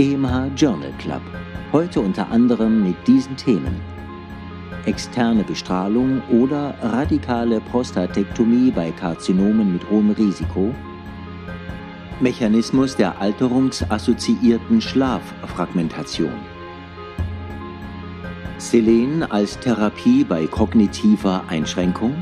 EMH Journal Club. Heute unter anderem mit diesen Themen. Externe Bestrahlung oder radikale Prostatektomie bei Karzinomen mit hohem Risiko. Mechanismus der alterungsassoziierten Schlaffragmentation. Selen als Therapie bei kognitiver Einschränkung.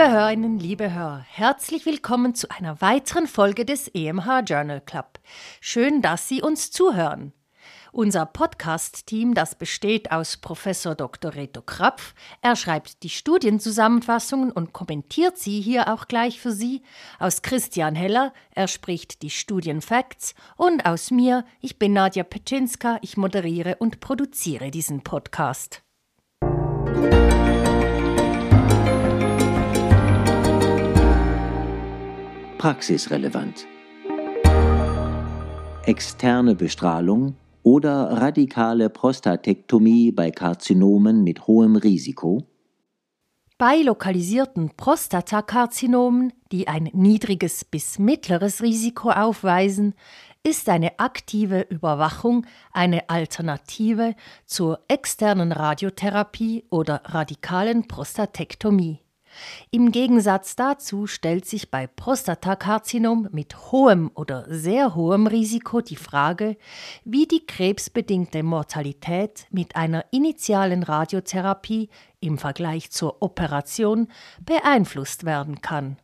Liebe Hörerinnen, liebe Hörer, herzlich willkommen zu einer weiteren Folge des EMH Journal Club. Schön, dass Sie uns zuhören. Unser Podcast-Team, das besteht aus Professor Dr. Reto Krapf, er schreibt die Studienzusammenfassungen und kommentiert sie hier auch gleich für Sie, aus Christian Heller, er spricht die Studienfacts und aus mir, ich bin Nadja Petschinska, ich moderiere und produziere diesen Podcast. Praxisrelevant. Externe Bestrahlung oder radikale Prostatektomie bei Karzinomen mit hohem Risiko. Bei lokalisierten Prostatakarzinomen, die ein niedriges bis mittleres Risiko aufweisen, ist eine aktive Überwachung eine Alternative zur externen Radiotherapie oder radikalen Prostatektomie. Im Gegensatz dazu stellt sich bei Prostatakarzinom mit hohem oder sehr hohem Risiko die Frage, wie die krebsbedingte Mortalität mit einer initialen Radiotherapie im Vergleich zur Operation beeinflusst werden kann.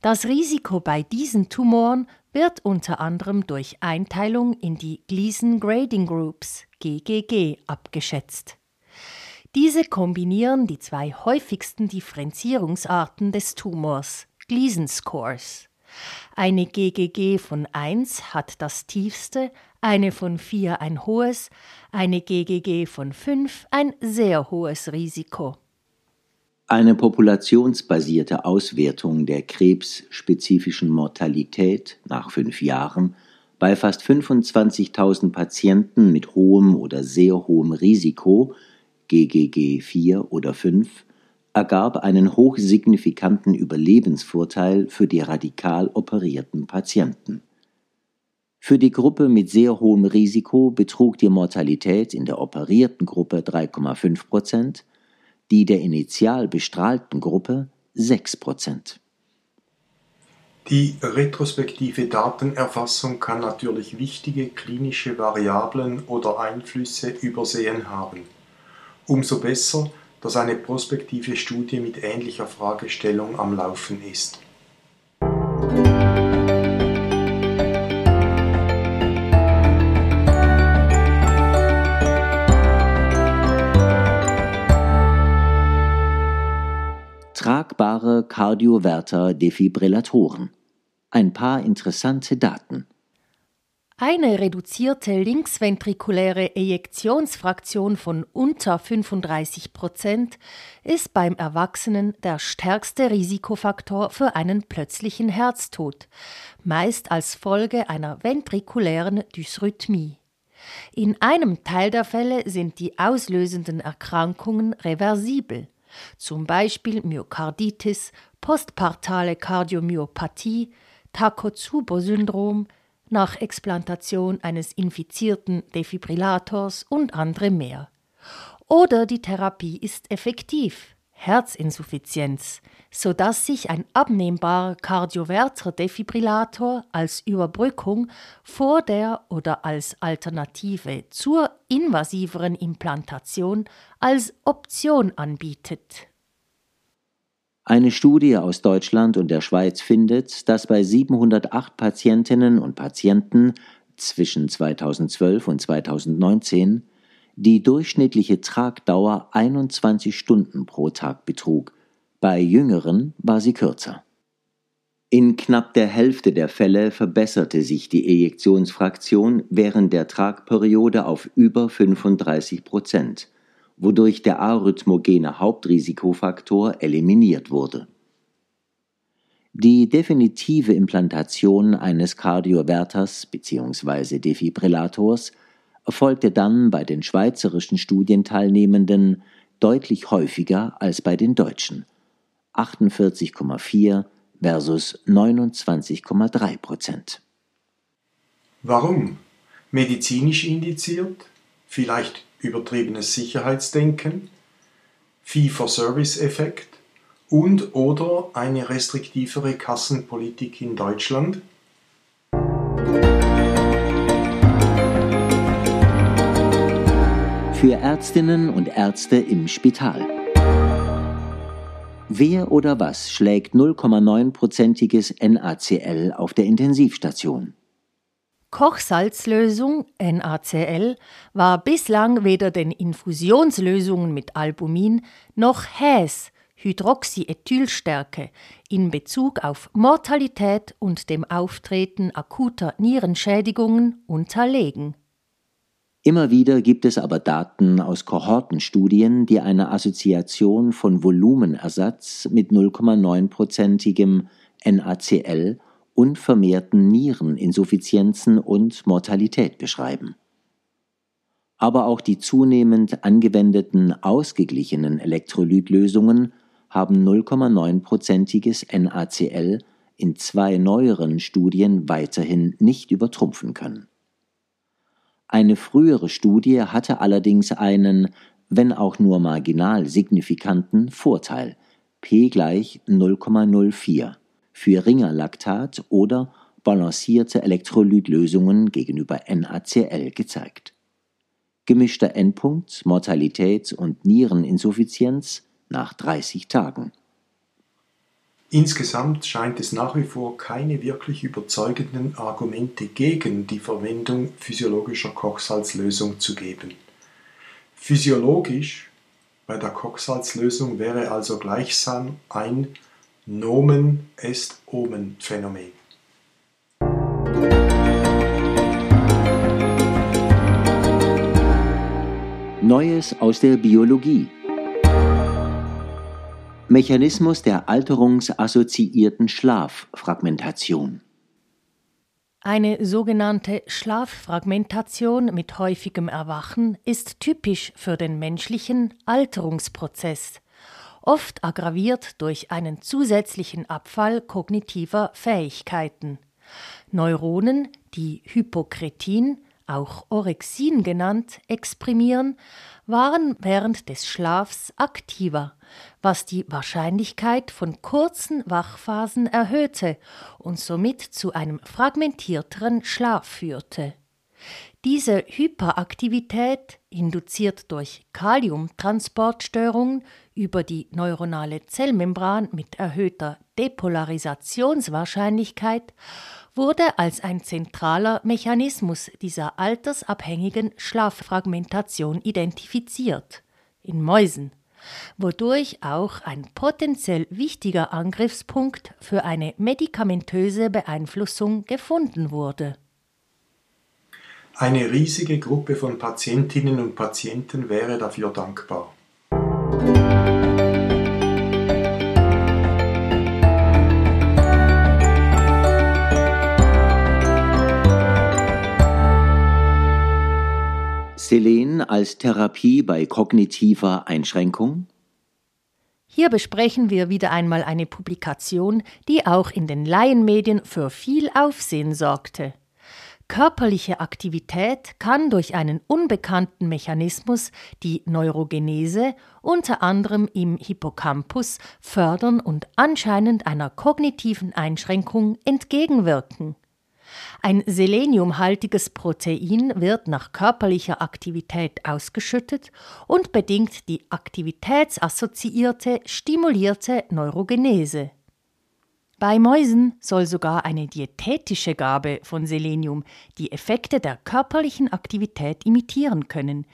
Das Risiko bei diesen Tumoren wird unter anderem durch Einteilung in die Gleason Grading Groups GGG abgeschätzt. Diese kombinieren die zwei häufigsten Differenzierungsarten des Tumors, Gleason Scores. Eine GGG von 1 hat das tiefste, eine von 4 ein hohes, eine GGG von 5 ein sehr hohes Risiko. Eine populationsbasierte Auswertung der krebsspezifischen Mortalität nach fünf Jahren bei fast 25.000 Patienten mit hohem oder sehr hohem Risiko GGG 4 oder 5, ergab einen hochsignifikanten Überlebensvorteil für die radikal operierten Patienten. Für die Gruppe mit sehr hohem Risiko betrug die Mortalität in der operierten Gruppe 3,5 Prozent, die der initial bestrahlten Gruppe 6 Prozent. Die retrospektive Datenerfassung kann natürlich wichtige klinische Variablen oder Einflüsse übersehen haben. Umso besser, dass eine prospektive Studie mit ähnlicher Fragestellung am Laufen ist. Tragbare Kardioverter-Defibrillatoren. Ein paar interessante Daten. Eine reduzierte linksventrikuläre Ejektionsfraktion von unter 35 Prozent ist beim Erwachsenen der stärkste Risikofaktor für einen plötzlichen Herztod, meist als Folge einer ventrikulären Dysrhythmie. In einem Teil der Fälle sind die auslösenden Erkrankungen reversibel, zum Beispiel Myokarditis, postpartale Kardiomyopathie, Takotsubo-Syndrom, nach Explantation eines infizierten Defibrillators und andere mehr. Oder die Therapie ist effektiv, Herzinsuffizienz, sodass sich ein abnehmbarer Kardioverter-Defibrillator als Überbrückung vor der oder als Alternative zur invasiveren Implantation als Option anbietet. Eine Studie aus Deutschland und der Schweiz findet, dass bei 708 Patientinnen und Patienten zwischen 2012 und 2019 die durchschnittliche Tragdauer 21 Stunden pro Tag betrug, bei jüngeren war sie kürzer. In knapp der Hälfte der Fälle verbesserte sich die Ejektionsfraktion während der Tragperiode auf über 35 Prozent wodurch der arrhythmogene Hauptrisikofaktor eliminiert wurde. Die definitive Implantation eines Kardioverters bzw. Defibrillators erfolgte dann bei den schweizerischen Studienteilnehmenden deutlich häufiger als bei den deutschen 48,4 versus 29,3 Prozent. Warum? Medizinisch indiziert? Vielleicht übertriebenes Sicherheitsdenken? Fee-for-Service-Effekt? Und oder eine restriktivere Kassenpolitik in Deutschland? Für Ärztinnen und Ärzte im Spital. Wer oder was schlägt 0,9-prozentiges NaCl auf der Intensivstation? Kochsalzlösung NaCl war bislang weder den Infusionslösungen mit Albumin noch Häs Hydroxyethylstärke in Bezug auf Mortalität und dem Auftreten akuter Nierenschädigungen unterlegen. Immer wieder gibt es aber Daten aus Kohortenstudien, die eine Assoziation von Volumenersatz mit 0,9-prozentigem NaCl und vermehrten Niereninsuffizienzen und Mortalität beschreiben. Aber auch die zunehmend angewendeten ausgeglichenen Elektrolytlösungen haben 0,9-prozentiges NaCl in zwei neueren Studien weiterhin nicht übertrumpfen können. Eine frühere Studie hatte allerdings einen, wenn auch nur marginal signifikanten Vorteil, p gleich 0,04 für Ringerlaktat oder balancierte Elektrolytlösungen gegenüber NaCl gezeigt. Gemischter Endpunkt Mortalität und Niereninsuffizienz nach 30 Tagen. Insgesamt scheint es nach wie vor keine wirklich überzeugenden Argumente gegen die Verwendung physiologischer Kochsalzlösung zu geben. Physiologisch bei der Kochsalzlösung wäre also gleichsam ein Nomen est Omen Phänomen. Neues aus der Biologie. Mechanismus der alterungsassoziierten Schlaffragmentation. Eine sogenannte Schlaffragmentation mit häufigem Erwachen ist typisch für den menschlichen Alterungsprozess, oft aggraviert durch einen zusätzlichen Abfall kognitiver Fähigkeiten. Neuronen, die Hypokretin, auch Orexin genannt, exprimieren, waren während des Schlafs aktiver, was die Wahrscheinlichkeit von kurzen Wachphasen erhöhte und somit zu einem fragmentierteren Schlaf führte. Diese Hyperaktivität, induziert durch Kaliumtransportstörungen über die neuronale Zellmembran mit erhöhter Depolarisationswahrscheinlichkeit, wurde als ein zentraler Mechanismus dieser altersabhängigen Schlaffragmentation identifiziert in Mäusen, wodurch auch ein potenziell wichtiger Angriffspunkt für eine medikamentöse Beeinflussung gefunden wurde. Eine riesige Gruppe von Patientinnen und Patienten wäre dafür dankbar. Selen als Therapie bei kognitiver Einschränkung? Hier besprechen wir wieder einmal eine Publikation, die auch in den Laienmedien für viel Aufsehen sorgte. Körperliche Aktivität kann durch einen unbekannten Mechanismus die Neurogenese unter anderem im Hippocampus fördern und anscheinend einer kognitiven Einschränkung entgegenwirken. Ein seleniumhaltiges Protein wird nach körperlicher Aktivität ausgeschüttet und bedingt die aktivitätsassoziierte stimulierte Neurogenese. Bei Mäusen soll sogar eine diätetische Gabe von Selenium die Effekte der körperlichen Aktivität imitieren können,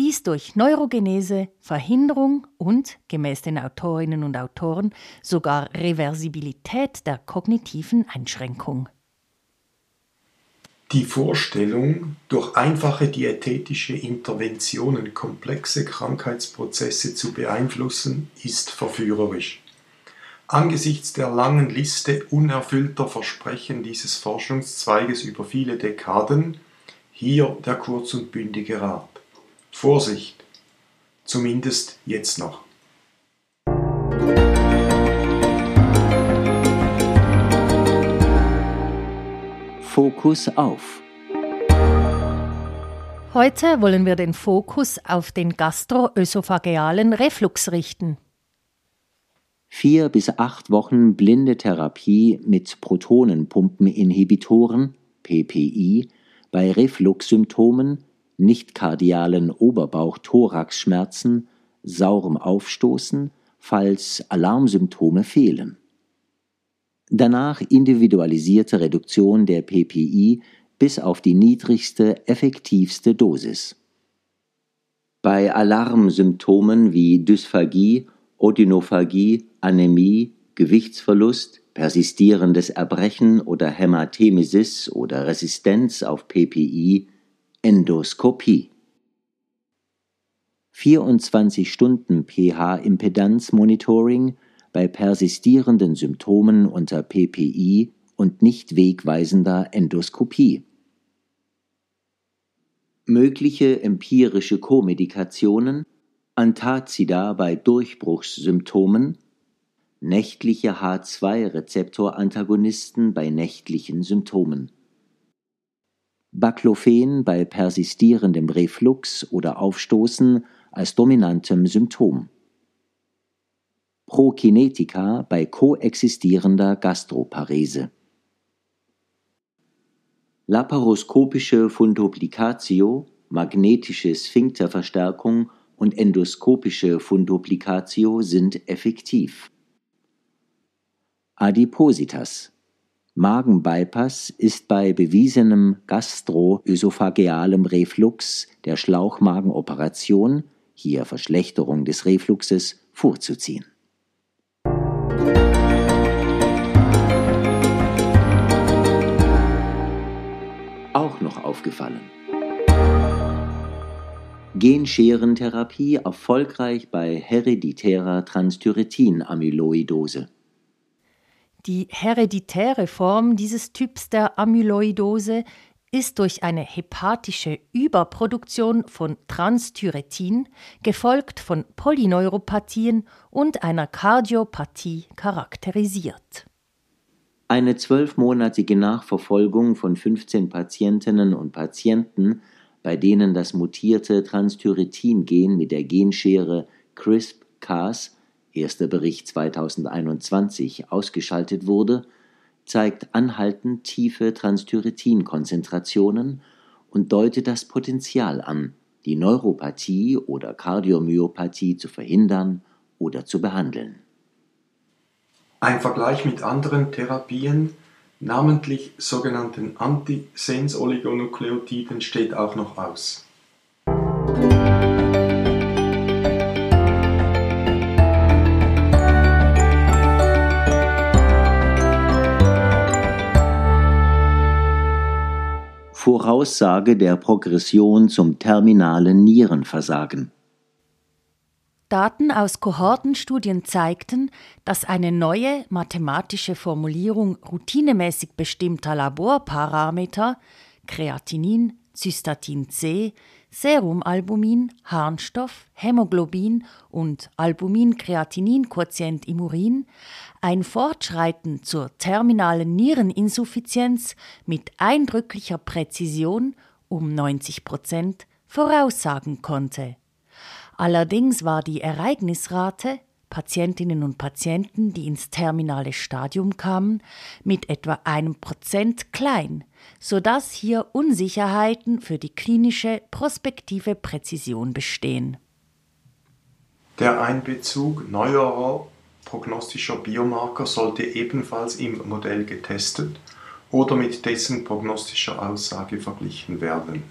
dies durch Neurogenese, Verhinderung und, gemäß den Autorinnen und Autoren, sogar Reversibilität der kognitiven Einschränkung. Die Vorstellung, durch einfache diätetische Interventionen komplexe Krankheitsprozesse zu beeinflussen, ist verführerisch. Angesichts der langen Liste unerfüllter Versprechen dieses Forschungszweiges über viele Dekaden Hier der kurz und bündige Rat. Vorsicht! Zumindest jetzt noch. Fokus auf. Heute wollen wir den Fokus auf den gastroösophagealen Reflux richten. Vier bis acht Wochen blinde Therapie mit Protonenpumpeninhibitoren PPI bei Refluxsymptomen, nicht-kardialen Oberbauch-Thoraxschmerzen, saurem Aufstoßen, falls Alarmsymptome fehlen. Danach individualisierte Reduktion der PPI bis auf die niedrigste, effektivste Dosis. Bei Alarmsymptomen wie Dysphagie, Odynophagie, Anämie, Gewichtsverlust, persistierendes Erbrechen oder Hämatemesis oder Resistenz auf PPI, Endoskopie. 24 Stunden pH-Impedanz-Monitoring bei persistierenden Symptomen unter PPI und nicht wegweisender Endoskopie. Mögliche empirische Komedikationen Antazida bei Durchbruchssymptomen nächtliche H2-Rezeptorantagonisten bei nächtlichen Symptomen. Baclofen bei persistierendem Reflux oder Aufstoßen als dominantem Symptom. Prokinetika bei koexistierender Gastroparese. Laparoskopische Funduplicatio, magnetische Sphinkterverstärkung und endoskopische Funduplicatio sind effektiv. Adipositas. Magenbypass ist bei bewiesenem gastroösophagealem Reflux der Schlauchmagenoperation, hier Verschlechterung des Refluxes, vorzuziehen. Auch noch aufgefallen. Genscherentherapie erfolgreich bei hereditärer Transthyretin-Amyloidose. Die hereditäre Form dieses Typs der Amyloidose ist durch eine hepatische Überproduktion von Transthyretin, gefolgt von Polyneuropathien und einer Kardiopathie charakterisiert. Eine zwölfmonatige Nachverfolgung von 15 Patientinnen und Patienten, bei denen das mutierte Transthyretin-Gen mit der Genschere CRISP-Cas erster Bericht 2021 ausgeschaltet wurde, zeigt anhaltend tiefe Transthyretin-Konzentrationen und deutet das Potenzial an, die Neuropathie oder Kardiomyopathie zu verhindern oder zu behandeln. Ein Vergleich mit anderen Therapien, namentlich sogenannten Antisens-Oligonukleotiden, steht auch noch aus. Voraussage der Progression zum terminalen Nierenversagen. Daten aus Kohortenstudien zeigten, dass eine neue mathematische Formulierung routinemäßig bestimmter Laborparameter Kreatinin, Cystatin C, Serumalbumin, Harnstoff, Hämoglobin und Albumin-Kreatinin-Quotient im Urin ein Fortschreiten zur terminalen Niereninsuffizienz mit eindrücklicher Präzision um 90 Prozent voraussagen konnte. Allerdings war die Ereignisrate Patientinnen und Patienten, die ins terminale Stadium kamen, mit etwa einem Prozent klein, sodass hier Unsicherheiten für die klinische prospektive Präzision bestehen. Der Einbezug neuerer prognostischer Biomarker sollte ebenfalls im Modell getestet oder mit dessen prognostischer Aussage verglichen werden.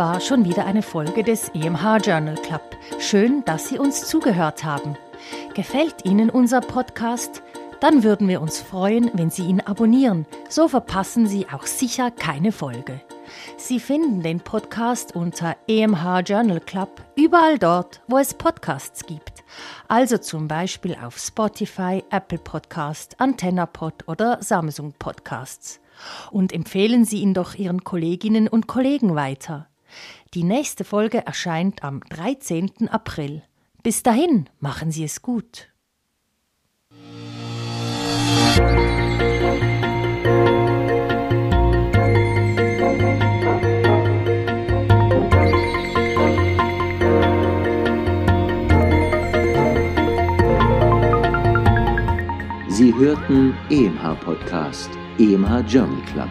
War schon wieder eine Folge des EMH Journal Club. Schön, dass Sie uns zugehört haben. Gefällt Ihnen unser Podcast? Dann würden wir uns freuen, wenn Sie ihn abonnieren. So verpassen Sie auch sicher keine Folge. Sie finden den Podcast unter EMH Journal Club überall dort, wo es Podcasts gibt. Also zum Beispiel auf Spotify, Apple Podcast, AntennaPod oder Samsung Podcasts. Und empfehlen Sie ihn doch Ihren Kolleginnen und Kollegen weiter. Die nächste Folge erscheint am 13. April. Bis dahin, machen Sie es gut. Sie hörten EMH Podcast, EMH Journal Club.